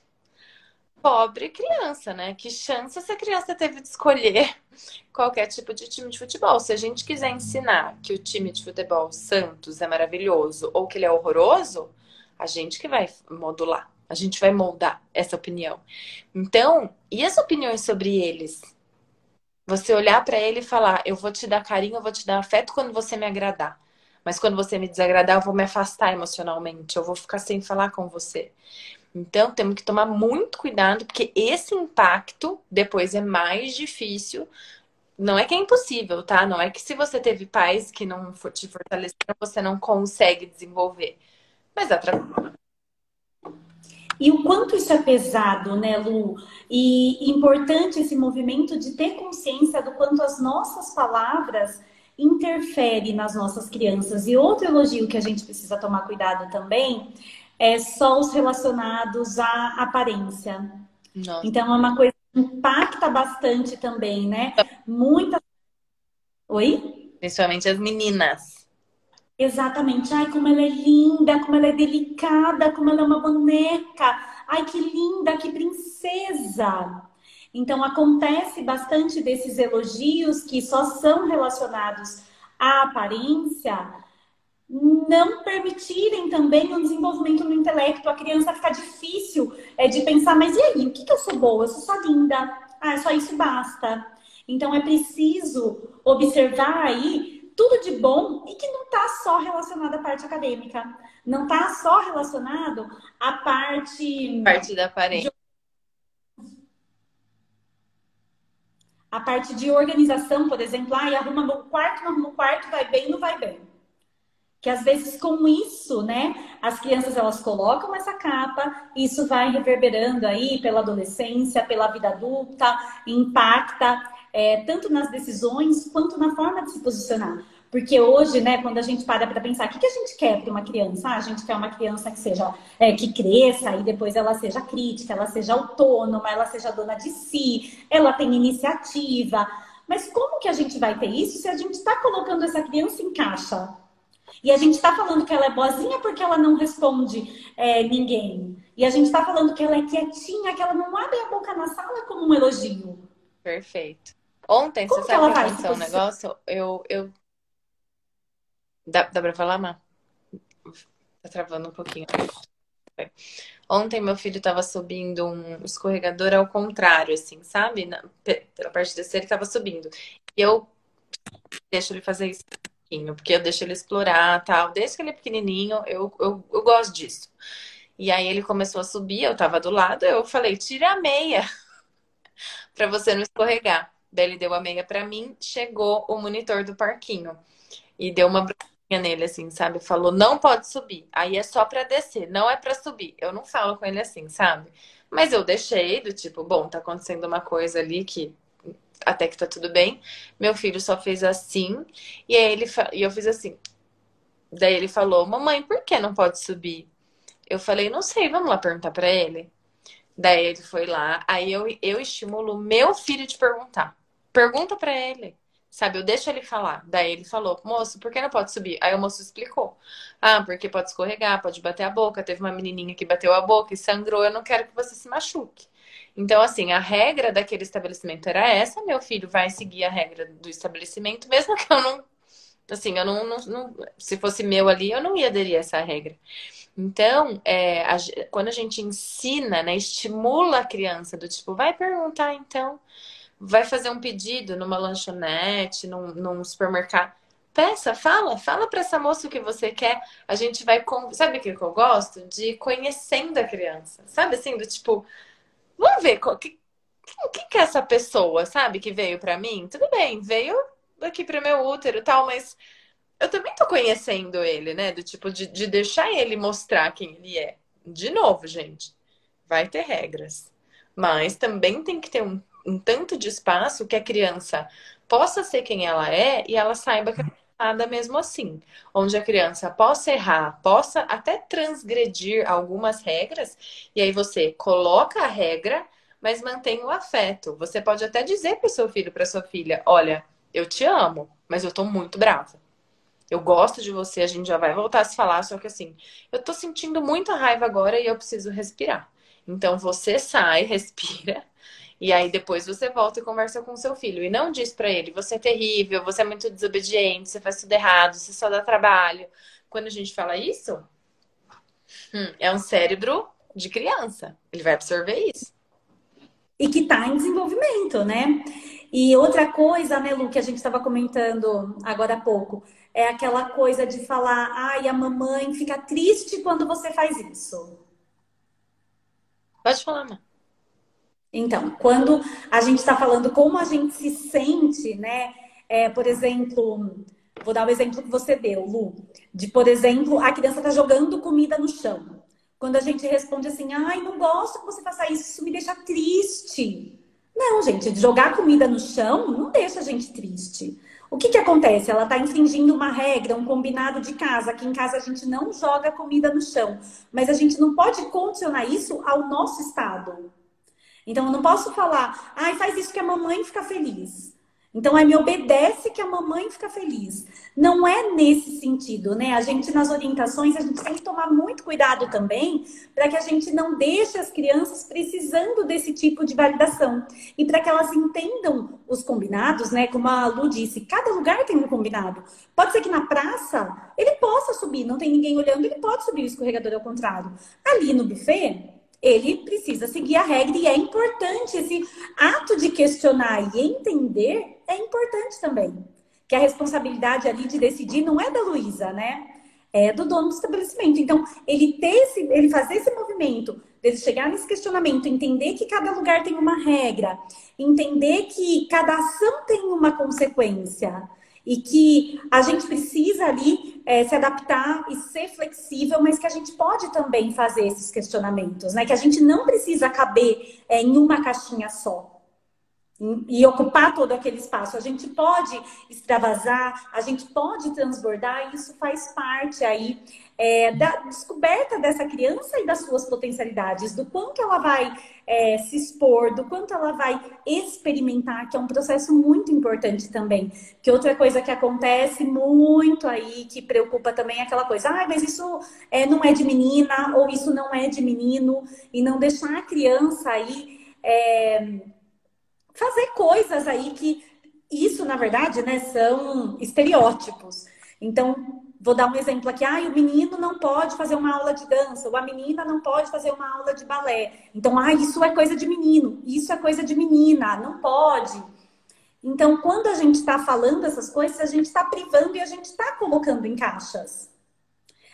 pobre criança, né? Que chance essa criança teve de escolher qualquer tipo de time de futebol? Se a gente quiser ensinar que o time de futebol Santos é maravilhoso ou que ele é horroroso, a gente que vai modular, a gente vai moldar essa opinião. Então, e as opiniões sobre eles? Você olhar para ele e falar: eu vou te dar carinho, eu vou te dar afeto quando você me agradar. Mas quando você me desagradar, eu vou me afastar emocionalmente, eu vou ficar sem falar com você. Então, temos que tomar muito cuidado, porque esse impacto depois é mais difícil. Não é que é impossível, tá? Não é que se você teve pais que não te fortaleceram, você não consegue desenvolver. Mas atrapalha. E o quanto isso é pesado, né, Lu? E importante esse movimento de ter consciência do quanto as nossas palavras interferem nas nossas crianças. E outro elogio que a gente precisa tomar cuidado também é só os relacionados à aparência. Nossa. Então é uma coisa que impacta bastante também, né? Muita. Oi? Principalmente as meninas. Exatamente. Ai, como ela é linda, como ela é delicada, como ela é uma boneca. Ai, que linda, que princesa. Então acontece bastante desses elogios que só são relacionados à aparência não permitirem também o desenvolvimento no intelecto. A criança fica difícil é, de pensar, mas e aí, o que, que eu sou boa? Eu sou só linda. Ah, só isso basta. Então é preciso observar aí tudo de bom e que não está só relacionado à parte acadêmica. Não está só relacionado à parte. Parte da aparência. A parte de organização, por exemplo, ah, arruma o quarto, não arruma o quarto, vai bem, não vai bem que às vezes com isso, né, as crianças elas colocam essa capa, isso vai reverberando aí pela adolescência, pela vida adulta, impacta é, tanto nas decisões quanto na forma de se posicionar. Porque hoje, né, quando a gente para para pensar, o que, que a gente quer para uma criança? Ah, a gente quer uma criança que seja, é, que cresça e depois ela seja crítica, ela seja autônoma, ela seja dona de si, ela tem iniciativa. Mas como que a gente vai ter isso se a gente está colocando essa criança em caixa? E a gente está falando que ela é boazinha porque ela não responde é, ninguém. E a gente está falando que ela é quietinha, que ela não abre a boca na sala como um elogio. Perfeito. Ontem, Como você sabe que aconteceu um negócio? Eu, eu... Dá, dá pra falar, Má? Tá travando um pouquinho. Ontem meu filho tava subindo um escorregador ao contrário, assim, sabe? Na, pela parte de ele tava subindo. E eu deixo ele fazer isso porque eu deixo ele explorar tal. Desde que ele é pequenininho, eu, eu, eu gosto disso. E aí ele começou a subir, eu tava do lado, eu falei, tira a meia para você não escorregar. Daí ele deu a meia para mim, chegou o monitor do parquinho e deu uma bronquinha nele assim, sabe? Falou: "Não pode subir". Aí é só para descer, não é para subir. Eu não falo com ele assim, sabe? Mas eu deixei do tipo, bom, tá acontecendo uma coisa ali que até que tá tudo bem. Meu filho só fez assim, e aí ele e eu fiz assim. Daí ele falou: "Mamãe, por que não pode subir?" Eu falei: "Não sei, vamos lá perguntar para ele". Daí ele foi lá, aí eu, eu estimulo meu filho de perguntar. Pergunta para ele. Sabe, eu deixo ele falar. Daí ele falou, moço, por que não pode subir? Aí o moço explicou. Ah, porque pode escorregar, pode bater a boca. Teve uma menininha que bateu a boca e sangrou. Eu não quero que você se machuque. Então, assim, a regra daquele estabelecimento era essa. Meu filho vai seguir a regra do estabelecimento, mesmo que eu não. Assim, eu não. não, não se fosse meu ali, eu não ia aderir a essa regra. Então, é, a, quando a gente ensina, né, estimula a criança do tipo, vai perguntar então vai fazer um pedido numa lanchonete, num, num supermercado. Peça, fala, fala para essa moça o que você quer. A gente vai. Sabe o que eu gosto? De conhecendo a criança. Sabe assim, do tipo, vamos ver que, quem que é essa pessoa, sabe, que veio para mim? Tudo bem, veio aqui para meu útero e tal, mas eu também tô conhecendo ele, né? Do tipo, de, de deixar ele mostrar quem ele é. De novo, gente, vai ter regras. Mas também tem que ter um um tanto de espaço que a criança possa ser quem ela é e ela saiba que é nada mesmo assim. Onde a criança possa errar, possa até transgredir algumas regras, e aí você coloca a regra, mas mantém o afeto. Você pode até dizer para o seu filho, para sua filha: olha, eu te amo, mas eu tô muito brava. Eu gosto de você, a gente já vai voltar a se falar, só que assim, eu tô sentindo muita raiva agora e eu preciso respirar. Então você sai, respira e aí depois você volta e conversa com o seu filho. E não diz para ele, você é terrível, você é muito desobediente, você faz tudo errado, você só dá trabalho. Quando a gente fala isso, hum, é um cérebro de criança. Ele vai absorver isso. E que está em desenvolvimento, né? E outra coisa, né, Lu, que a gente estava comentando agora há pouco, é aquela coisa de falar, ai, a mamãe fica triste quando você faz isso. Pode falar, mãe. Então, quando a gente está falando como a gente se sente, né? É, por exemplo, vou dar o exemplo que você deu, Lu, de, por exemplo, a criança está jogando comida no chão. Quando a gente responde assim, ai, não gosto que você faça isso, isso me deixa triste. Não, gente, jogar comida no chão não deixa a gente triste. O que, que acontece? Ela está infringindo uma regra, um combinado de casa. Aqui em casa a gente não joga comida no chão. Mas a gente não pode condicionar isso ao nosso estado. Então, eu não posso falar, ai, faz isso que a mamãe fica feliz. Então, é me obedece que a mamãe fica feliz. Não é nesse sentido, né? A gente, nas orientações, a gente tem que tomar muito cuidado também para que a gente não deixe as crianças precisando desse tipo de validação. E para que elas entendam os combinados, né? Como a Lu disse, cada lugar tem um combinado. Pode ser que na praça ele possa subir, não tem ninguém olhando, ele pode subir o escorregador ao contrário. Ali no buffet, ele precisa seguir a regra e é importante esse ato de questionar e entender é importante também. Que a responsabilidade ali de decidir não é da Luísa, né? É do dono do estabelecimento. Então, ele ter esse, ele fazer esse movimento, ele chegar nesse questionamento, entender que cada lugar tem uma regra, entender que cada ação tem uma consequência e que a gente precisa ali é, se adaptar e ser flexível, mas que a gente pode também fazer esses questionamentos, né? Que a gente não precisa caber é, em uma caixinha só. E ocupar todo aquele espaço. A gente pode extravasar, a gente pode transbordar, e isso faz parte aí é, da descoberta dessa criança e das suas potencialidades, do quanto ela vai é, se expor, do quanto ela vai experimentar, que é um processo muito importante também. Que outra coisa que acontece muito aí, que preocupa também, é aquela coisa, ah, mas isso é, não é de menina, ou isso não é de menino, e não deixar a criança aí. Fazer coisas aí que isso, na verdade, né, são estereótipos. Então, vou dar um exemplo aqui. Ah, o menino não pode fazer uma aula de dança, ou a menina não pode fazer uma aula de balé. Então, ah, isso é coisa de menino, isso é coisa de menina, não pode. Então, quando a gente está falando essas coisas, a gente está privando e a gente está colocando em caixas.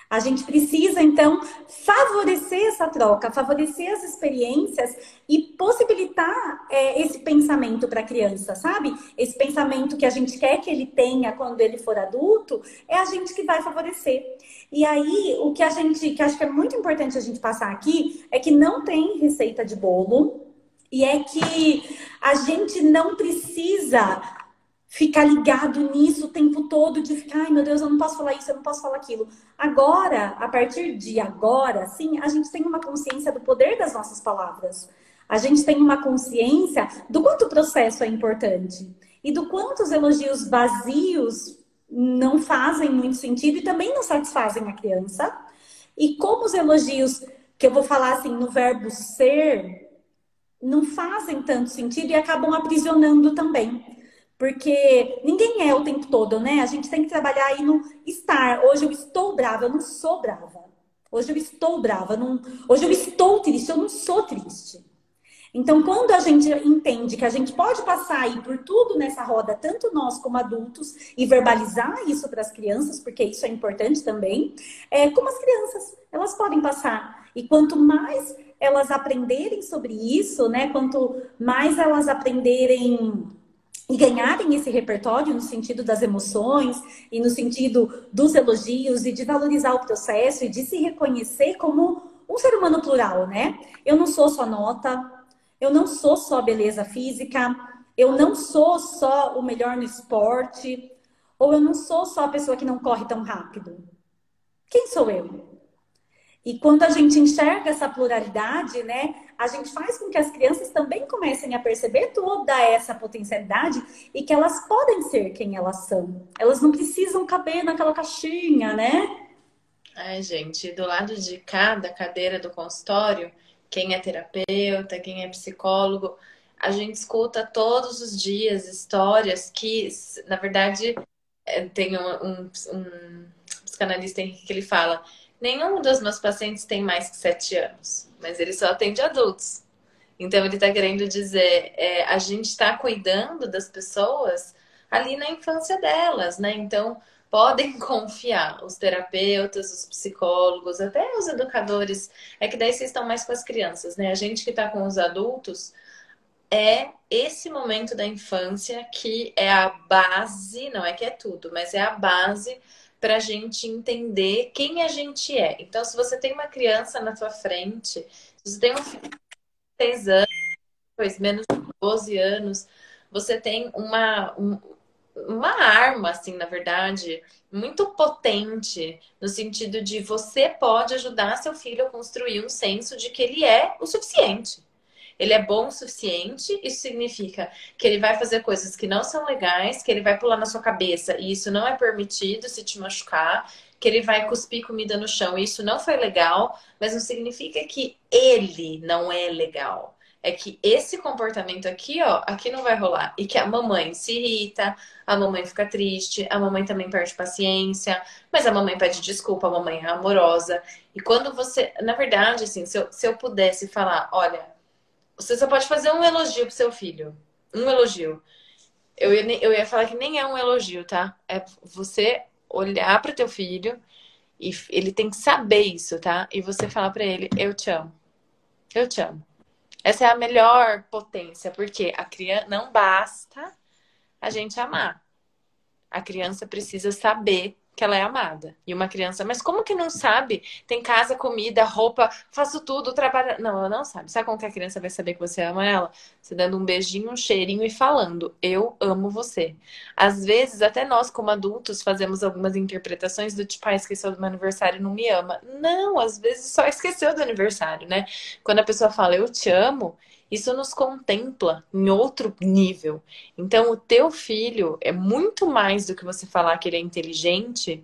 A gente precisa, então, favorecer essa troca, favorecer as experiências e possibilitar é, esse pensamento para a criança, sabe? Esse pensamento que a gente quer que ele tenha quando ele for adulto, é a gente que vai favorecer. E aí, o que a gente, que acho que é muito importante a gente passar aqui, é que não tem receita de bolo, e é que a gente não precisa ficar ligado nisso o tempo todo, de ficar, ai meu Deus, eu não posso falar isso, eu não posso falar aquilo. Agora, a partir de agora, sim, a gente tem uma consciência do poder das nossas palavras. A gente tem uma consciência do quanto o processo é importante e do quanto os elogios vazios não fazem muito sentido e também não satisfazem a criança. E como os elogios, que eu vou falar assim, no verbo ser, não fazem tanto sentido e acabam aprisionando também. Porque ninguém é o tempo todo, né? A gente tem que trabalhar aí no estar. Hoje eu estou brava, eu não sou brava. Hoje eu estou brava, não... hoje eu estou triste, eu não sou triste. Então, quando a gente entende que a gente pode passar aí por tudo nessa roda, tanto nós como adultos, e verbalizar isso para as crianças, porque isso é importante também, é, como as crianças, elas podem passar. E quanto mais elas aprenderem sobre isso, né? Quanto mais elas aprenderem e ganharem esse repertório no sentido das emoções e no sentido dos elogios e de valorizar o processo e de se reconhecer como um ser humano plural, né? Eu não sou só nota, eu não sou só beleza física, eu não sou só o melhor no esporte, ou eu não sou só a pessoa que não corre tão rápido. Quem sou eu? E quando a gente enxerga essa pluralidade, né, a gente faz com que as crianças também comecem a perceber toda essa potencialidade e que elas podem ser quem elas são. Elas não precisam caber naquela caixinha, né? Ai, gente, do lado de cada cadeira do consultório, quem é terapeuta, quem é psicólogo, a gente escuta todos os dias histórias que, na verdade, é, tem um, um, um psicanalista que ele fala Nenhum dos meus pacientes tem mais que sete anos, mas ele só atende adultos. Então ele está querendo dizer, é, a gente está cuidando das pessoas ali na infância delas, né? Então podem confiar os terapeutas, os psicólogos, até os educadores. É que daí vocês estão mais com as crianças, né? A gente que está com os adultos é esse momento da infância que é a base, não é que é tudo, mas é a base para a gente entender quem a gente é. Então, se você tem uma criança na sua frente, se você tem um filho de 6 anos, depois menos de 12 anos, você tem uma, um, uma arma, assim, na verdade, muito potente, no sentido de você pode ajudar seu filho a construir um senso de que ele é o suficiente ele é bom o suficiente, isso significa que ele vai fazer coisas que não são legais, que ele vai pular na sua cabeça e isso não é permitido se te machucar, que ele vai cuspir comida no chão e isso não foi legal, mas não significa que ele não é legal. É que esse comportamento aqui, ó, aqui não vai rolar. E que a mamãe se irrita, a mamãe fica triste, a mamãe também perde paciência, mas a mamãe pede desculpa, a mamãe é amorosa. E quando você, na verdade, assim, se eu, se eu pudesse falar, olha, você só pode fazer um elogio pro seu filho. Um elogio. Eu ia, eu ia falar que nem é um elogio, tá? É você olhar para teu filho e ele tem que saber isso, tá? E você falar para ele: Eu te amo. Eu te amo. Essa é a melhor potência, porque a criança não basta a gente amar. A criança precisa saber que ela é amada. E uma criança, mas como que não sabe? Tem casa, comida, roupa, faço tudo, trabalho. Não, ela não sabe. Sabe como que a criança vai saber que você ama ela? Você dando um beijinho, um cheirinho e falando: Eu amo você. Às vezes, até nós, como adultos, fazemos algumas interpretações do tipo: Ah, esqueceu do meu aniversário e não me ama. Não, às vezes só esqueceu do aniversário, né? Quando a pessoa fala Eu te amo, isso nos contempla em outro nível. Então, o teu filho é muito mais do que você falar que ele é inteligente.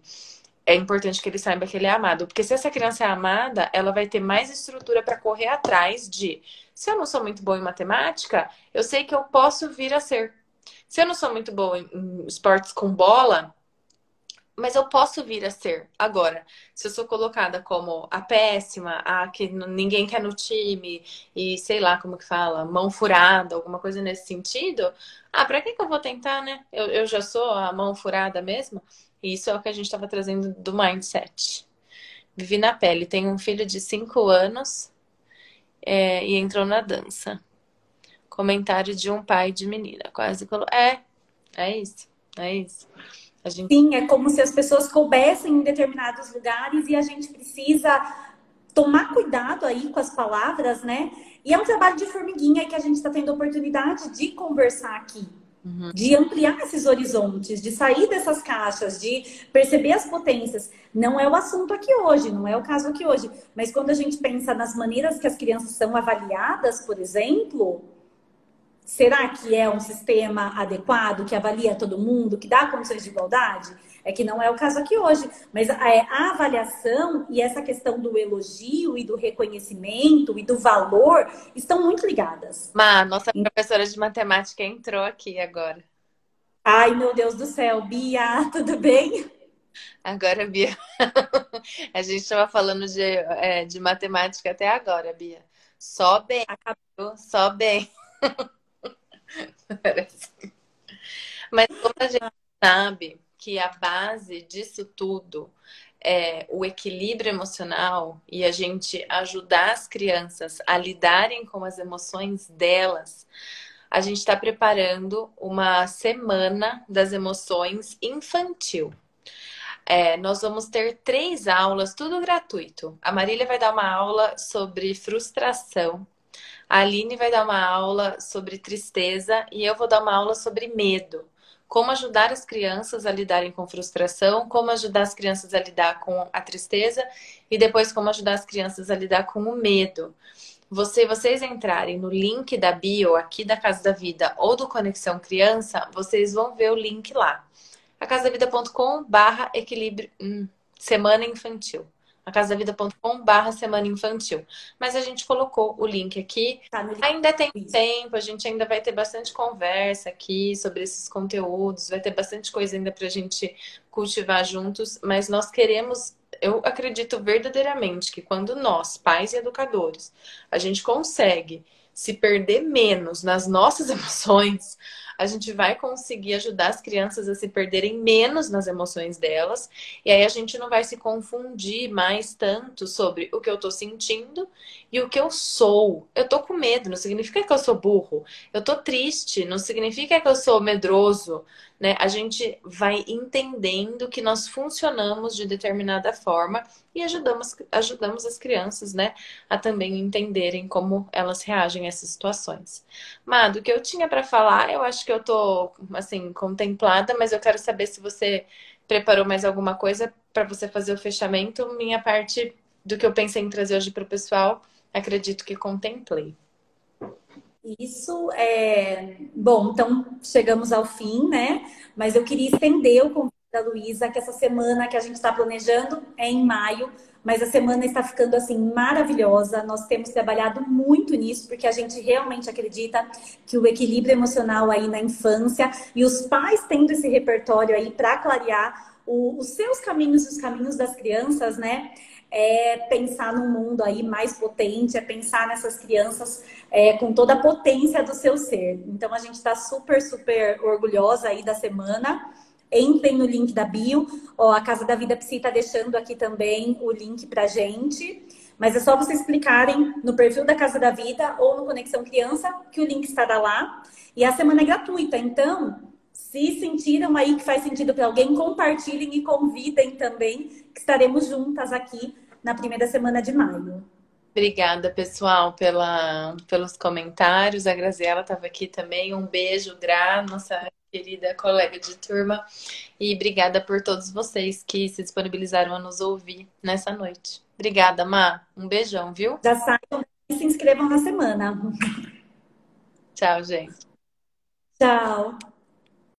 É importante que ele saiba que ele é amado, porque se essa criança é amada, ela vai ter mais estrutura para correr atrás de. Se eu não sou muito boa em matemática, eu sei que eu posso vir a ser. Se eu não sou muito boa em esportes com bola, mas eu posso vir a ser. Agora, se eu sou colocada como a péssima, a que ninguém quer no time, e sei lá como que fala, mão furada, alguma coisa nesse sentido, ah, pra que, que eu vou tentar, né? Eu, eu já sou a mão furada mesmo. E isso é o que a gente estava trazendo do mindset. Vivi na pele, tenho um filho de 5 anos é, e entrou na dança. Comentário de um pai de menina, quase colocou. É, é isso, é isso. Gente... Sim, é como se as pessoas coubessem em determinados lugares e a gente precisa tomar cuidado aí com as palavras, né? E é um trabalho de formiguinha que a gente está tendo oportunidade de conversar aqui. Uhum. De ampliar esses horizontes, de sair dessas caixas, de perceber as potências. Não é o assunto aqui hoje, não é o caso aqui hoje. Mas quando a gente pensa nas maneiras que as crianças são avaliadas, por exemplo, Será que é um sistema adequado, que avalia todo mundo, que dá condições de igualdade? É que não é o caso aqui hoje. Mas é, a avaliação e essa questão do elogio e do reconhecimento e do valor estão muito ligadas. Má, nossa professora de matemática entrou aqui agora. Ai, meu Deus do céu. Bia, tudo bem? Agora, Bia. a gente estava falando de, é, de matemática até agora, Bia. Só bem. Acabou. Só bem. Mas como a gente sabe que a base disso tudo é o equilíbrio emocional e a gente ajudar as crianças a lidarem com as emoções delas, a gente está preparando uma semana das emoções infantil. É, nós vamos ter três aulas, tudo gratuito. A Marília vai dar uma aula sobre frustração, a Aline vai dar uma aula sobre tristeza e eu vou dar uma aula sobre medo. Como ajudar as crianças a lidarem com frustração, como ajudar as crianças a lidar com a tristeza e depois como ajudar as crianças a lidar com o medo. Você, vocês entrarem no link da bio aqui da Casa da Vida ou do Conexão Criança, vocês vão ver o link lá. acasadavida.com barra equilíbrio hum, semana infantil acasadavida.com barra semana infantil. Mas a gente colocou o link aqui. Tá ainda tem tempo, a gente ainda vai ter bastante conversa aqui sobre esses conteúdos, vai ter bastante coisa ainda para a gente cultivar juntos, mas nós queremos eu acredito verdadeiramente que quando nós, pais e educadores, a gente consegue se perder menos nas nossas emoções, a gente vai conseguir ajudar as crianças a se perderem menos nas emoções delas. E aí a gente não vai se confundir mais tanto sobre o que eu tô sentindo e o que eu sou. Eu tô com medo, não significa que eu sou burro. Eu tô triste, não significa que eu sou medroso né? A gente vai entendendo que nós funcionamos de determinada forma e ajudamos, ajudamos as crianças, né, a também entenderem como elas reagem a essas situações. Mado, o que eu tinha para falar, eu acho que eu tô, assim, contemplada, mas eu quero saber se você preparou mais alguma coisa para você fazer o fechamento. Minha parte do que eu pensei em trazer hoje para o pessoal, acredito que contemplei. Isso é bom, então chegamos ao fim, né? Mas eu queria estender o convite da Luísa, que essa semana que a gente está planejando é em maio, mas a semana está ficando assim maravilhosa. Nós temos trabalhado muito nisso, porque a gente realmente acredita que o equilíbrio emocional aí na infância e os pais tendo esse repertório aí para clarear o, os seus caminhos os caminhos das crianças, né? É pensar num mundo aí mais potente, é pensar nessas crianças é, com toda a potência do seu ser. Então a gente está super, super orgulhosa aí da semana. Entrem no link da bio. Ó, a Casa da Vida Psi está deixando aqui também o link para gente. Mas é só vocês clicarem no perfil da Casa da Vida ou no Conexão Criança, que o link estará lá. E a semana é gratuita. Então, Se sentiram aí que faz sentido para alguém, compartilhem e convidem também, que estaremos juntas aqui na primeira semana de maio. Obrigada, pessoal, pela, pelos comentários. A Graziela estava aqui também. Um beijo, Gra, nossa querida colega de turma. E obrigada por todos vocês que se disponibilizaram a nos ouvir nessa noite. Obrigada, Má. Um beijão, viu? Já saiam e se inscrevam na semana. Tchau, gente. Tchau.